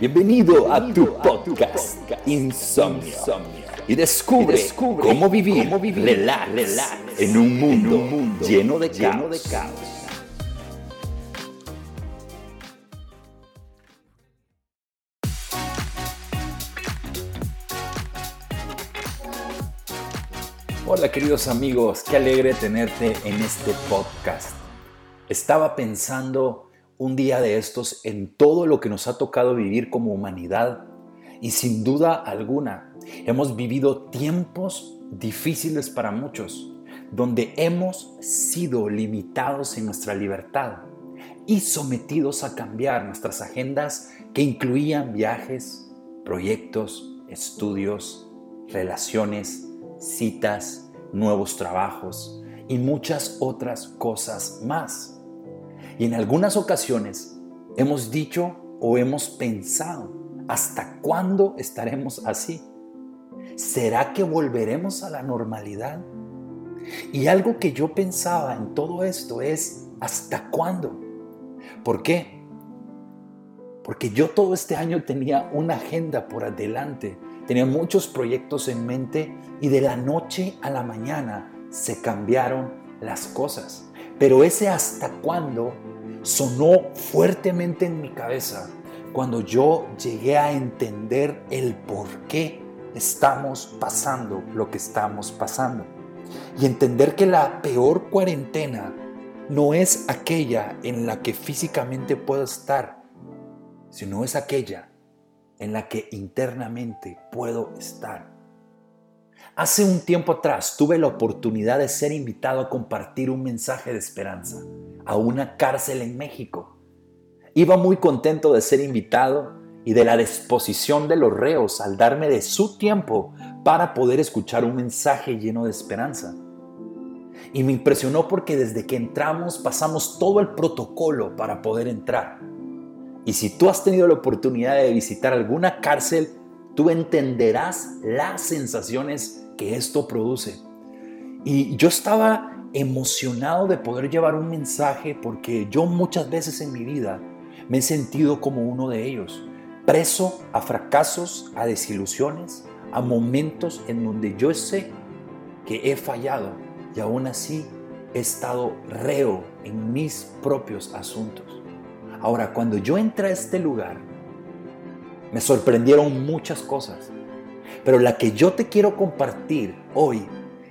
Bienvenido a tu podcast Insomnio y descubre cómo vivir relax en un mundo lleno de caos. Hola queridos amigos, qué alegre tenerte en este podcast. Estaba pensando un día de estos en todo lo que nos ha tocado vivir como humanidad y sin duda alguna hemos vivido tiempos difíciles para muchos, donde hemos sido limitados en nuestra libertad y sometidos a cambiar nuestras agendas que incluían viajes, proyectos, estudios, relaciones, citas, nuevos trabajos y muchas otras cosas más. Y en algunas ocasiones hemos dicho o hemos pensado, ¿hasta cuándo estaremos así? ¿Será que volveremos a la normalidad? Y algo que yo pensaba en todo esto es, ¿hasta cuándo? ¿Por qué? Porque yo todo este año tenía una agenda por adelante, tenía muchos proyectos en mente y de la noche a la mañana se cambiaron las cosas. Pero ese hasta cuándo sonó fuertemente en mi cabeza cuando yo llegué a entender el por qué estamos pasando lo que estamos pasando. Y entender que la peor cuarentena no es aquella en la que físicamente puedo estar, sino es aquella en la que internamente puedo estar. Hace un tiempo atrás tuve la oportunidad de ser invitado a compartir un mensaje de esperanza a una cárcel en México. Iba muy contento de ser invitado y de la disposición de los reos al darme de su tiempo para poder escuchar un mensaje lleno de esperanza. Y me impresionó porque desde que entramos pasamos todo el protocolo para poder entrar. Y si tú has tenido la oportunidad de visitar alguna cárcel, tú entenderás las sensaciones que esto produce. Y yo estaba emocionado de poder llevar un mensaje porque yo muchas veces en mi vida me he sentido como uno de ellos, preso a fracasos, a desilusiones, a momentos en donde yo sé que he fallado y aún así he estado reo en mis propios asuntos. Ahora, cuando yo entré a este lugar, me sorprendieron muchas cosas, pero la que yo te quiero compartir hoy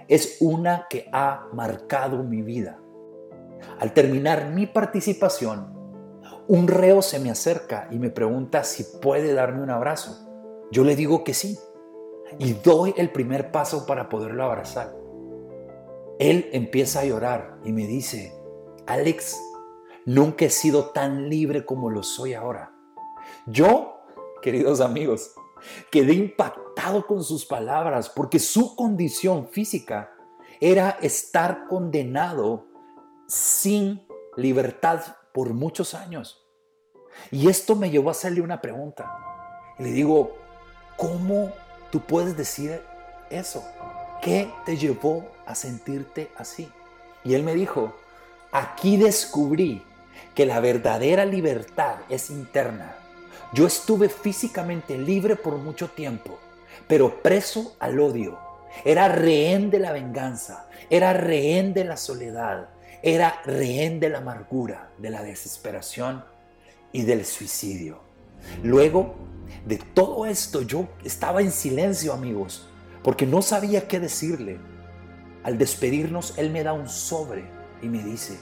es una que ha marcado mi vida. Al terminar mi participación, un reo se me acerca y me pregunta si puede darme un abrazo. Yo le digo que sí y doy el primer paso para poderlo abrazar. Él empieza a llorar y me dice, Alex, nunca he sido tan libre como lo soy ahora. Yo, queridos amigos, Quedé impactado con sus palabras porque su condición física era estar condenado sin libertad por muchos años. Y esto me llevó a hacerle una pregunta. Y le digo, ¿cómo tú puedes decir eso? ¿Qué te llevó a sentirte así? Y él me dijo, aquí descubrí que la verdadera libertad es interna yo estuve físicamente libre por mucho tiempo, pero preso al odio. Era rehén de la venganza, era rehén de la soledad, era rehén de la amargura, de la desesperación y del suicidio. Luego de todo esto yo estaba en silencio, amigos, porque no sabía qué decirle. Al despedirnos, él me da un sobre y me dice,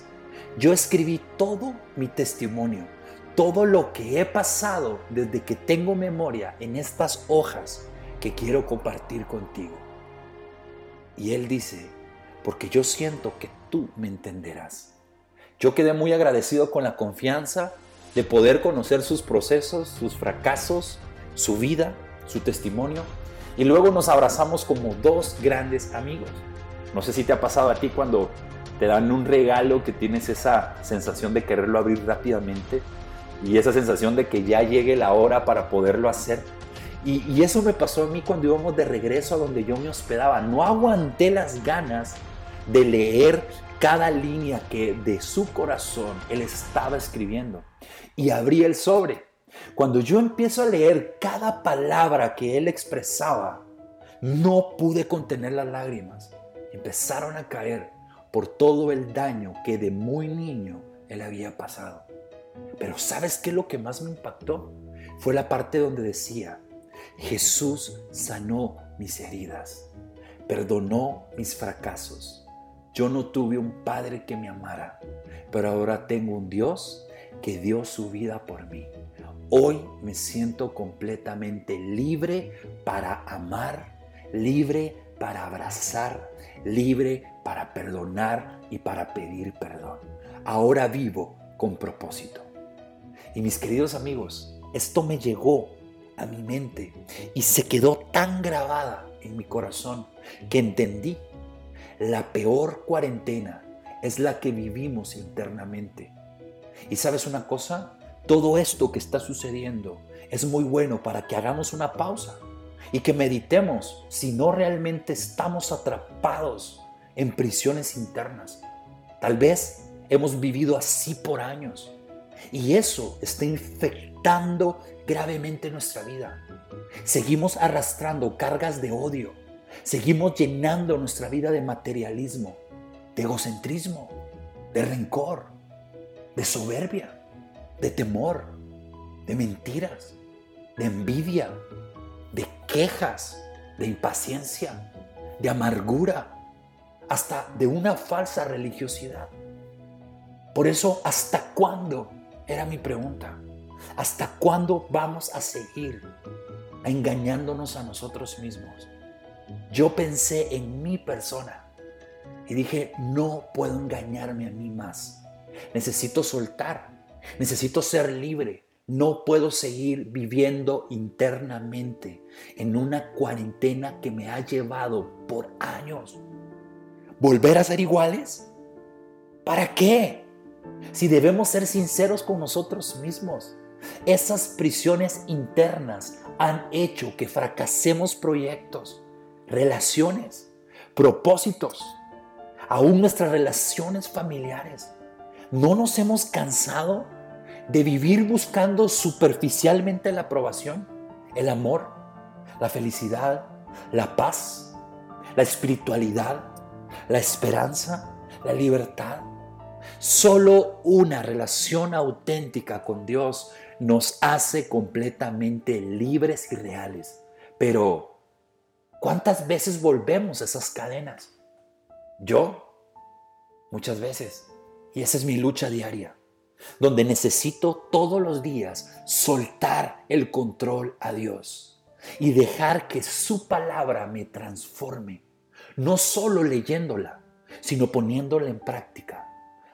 yo escribí todo mi testimonio todo lo que he pasado desde que tengo memoria en estas hojas quiero compartir contigo. Y él dice, porque yo siento que tú me entenderás. Yo quedé muy agradecido con la confianza de poder conocer sus procesos, sus fracasos, su vida, su testimonio. Y luego nos abrazamos como dos grandes amigos. No sé si te ha pasado a ti cuando te dan un regalo que tienes esa sensación de quererlo abrir rápidamente y esa sensación de que ya llegue la hora para poderlo hacer. Y, eso me pasó a mí cuando íbamos de regreso a donde yo me hospedaba. No aguanté las ganas de leer cada línea que de su corazón él estaba escribiendo. Y abrí el sobre. Cuando yo empiezo a leer cada palabra que él expresaba, no pude contener las lágrimas. Empezaron a caer por todo el daño que de muy niño él había pasado. Pero ¿sabes qué lo que más me impactó? Fue la parte donde decía, Jesús sanó mis heridas, perdonó mis fracasos. Yo no tuve un padre que me amara, pero ahora tengo un Dios que dio su vida por mí. Hoy me siento completamente libre para amar, libre para abrazar, libre para perdonar y para pedir perdón. Ahora vivo con propósito. Y mis queridos amigos, esto me llegó a mi mente y se quedó tan grabada en mi corazón que entendí, la peor cuarentena es la que vivimos internamente. Y sabes una cosa, todo esto que está sucediendo es muy bueno para que hagamos una pausa y que meditemos si no realmente estamos atrapados en prisiones internas. Tal vez hemos vivido así por años y eso está infectando gravemente nuestra vida. Seguimos arrastrando cargas de odio. Seguimos llenando nuestra vida de materialismo, de egocentrismo, de rencor, de soberbia, de temor, de mentiras, de envidia, de quejas, de impaciencia, de amargura, hasta de una falsa religiosidad. Por eso, ¿hasta cuándo era mi pregunta. ¿Hasta cuándo vamos a seguir engañándonos a nosotros mismos? Yo pensé en mi persona y dije, no puedo engañarme a mí más. Necesito soltar, necesito ser libre. No puedo seguir viviendo internamente en una cuarentena que me ha llevado por años. ¿Volver a ser iguales? ¿Para qué? Si debemos ser sinceros con nosotros mismos. Esas prisiones internas han hecho que fracasemos proyectos, relaciones, propósitos, aún nuestras relaciones familiares. ¿No nos hemos cansado de vivir buscando superficialmente la aprobación, el amor, la felicidad, la paz, la espiritualidad, la esperanza, la libertad? Solo una relación auténtica con Dios nos hace completamente libres y reales. Pero, ¿cuántas veces volvemos a esas cadenas? Yo, muchas veces. Y esa es mi lucha diaria, donde necesito todos los días soltar el control a Dios y dejar que su palabra me transforme, no solo leyéndola, sino poniéndola en práctica.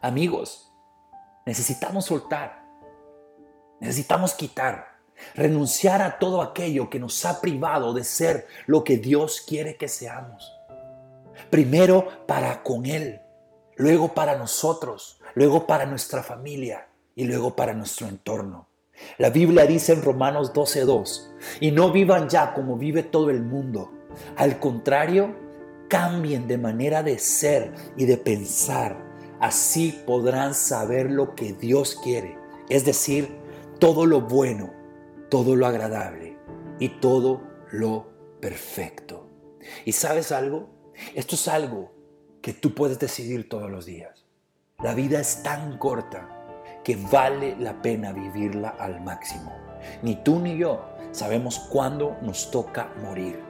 Amigos, necesitamos soltar, necesitamos quitar, renunciar a todo aquello que nos ha privado de ser lo que Dios quiere que seamos. Primero para con Él, luego para nosotros, luego para nuestra familia y luego para nuestro entorno. La Biblia dice en Romanos 12:2, y no vivan ya como vive todo el mundo. Al contrario, cambien de manera de ser y de pensar Así podrán saber lo que Dios quiere, es decir, todo lo bueno, todo lo agradable y todo lo perfecto. ¿Y sabes algo? Esto es algo que tú puedes decidir todos los días. La vida es tan corta que vale la pena vivirla al máximo. Ni tú ni yo sabemos cuándo nos toca morir.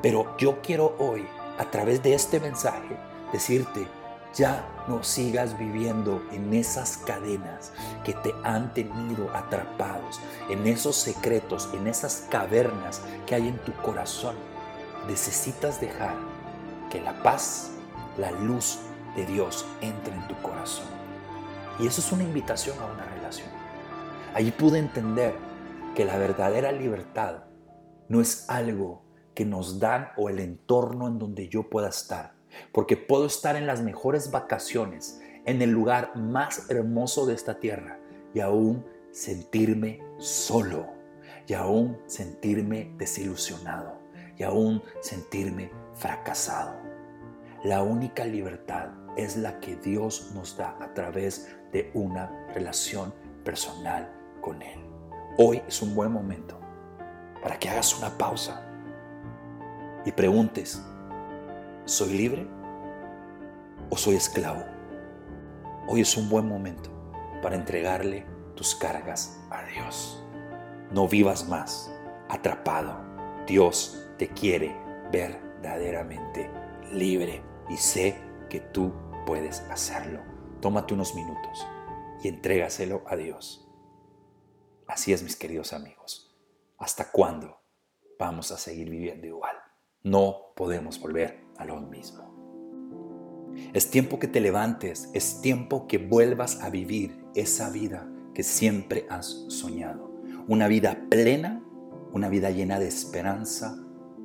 Pero yo quiero hoy, a través de este mensaje, decirte, ya no sigas viviendo en esas cadenas que te han tenido atrapados, en esos secretos, en esas cavernas que hay en tu corazón. Necesitas dejar que la paz, la luz de Dios entre en tu corazón. Y eso es una invitación a una relación. Allí pude entender que la verdadera libertad no es algo que nos dan o el entorno en donde yo pueda estar porque puedo estar en las mejores vacaciones, en el lugar más hermoso de esta tierra y aún sentirme solo, y aún sentirme desilusionado, y aún sentirme fracasado. La única libertad es la que Dios nos da a través de una relación personal con Él. Hoy es un buen momento para que hagas una pausa y preguntes, ¿soy libre o soy esclavo? Hoy es un buen momento para entregarle tus cargas a Dios. No vivas más atrapado. Dios te quiere verdaderamente libre y sé que tú puedes hacerlo. Tómate unos minutos y entrégaselo a Dios. Así es, mis queridos amigos. ¿Hasta cuándo vamos a seguir viviendo igual? No podemos volver a lo mismo. Es tiempo que te levantes, es tiempo que vuelvas a vivir esa vida que siempre has soñado. Una vida plena, una vida llena de esperanza,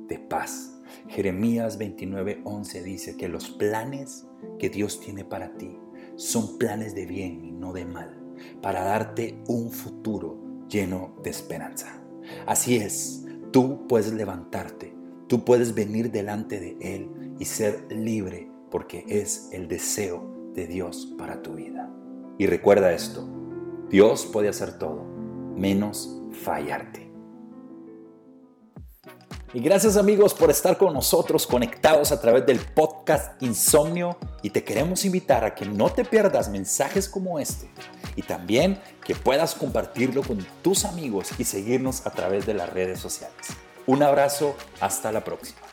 de paz. Jeremías 29:11 dice que los planes que Dios tiene para ti son planes de bien y no de mal, para darte un futuro lleno de esperanza. Así es, tú puedes levantarte, tú puedes venir delante de Él y ser libre porque es el deseo de Dios para tu vida. Y recuerda esto, Dios puede hacer todo, menos fallarte. Y gracias amigos por estar con nosotros conectados a través del podcast Insomnio y te queremos invitar a que no te pierdas mensajes como este y también que puedas compartirlo con tus amigos y seguirnos a través de las redes sociales. Un abrazo, hasta la próxima.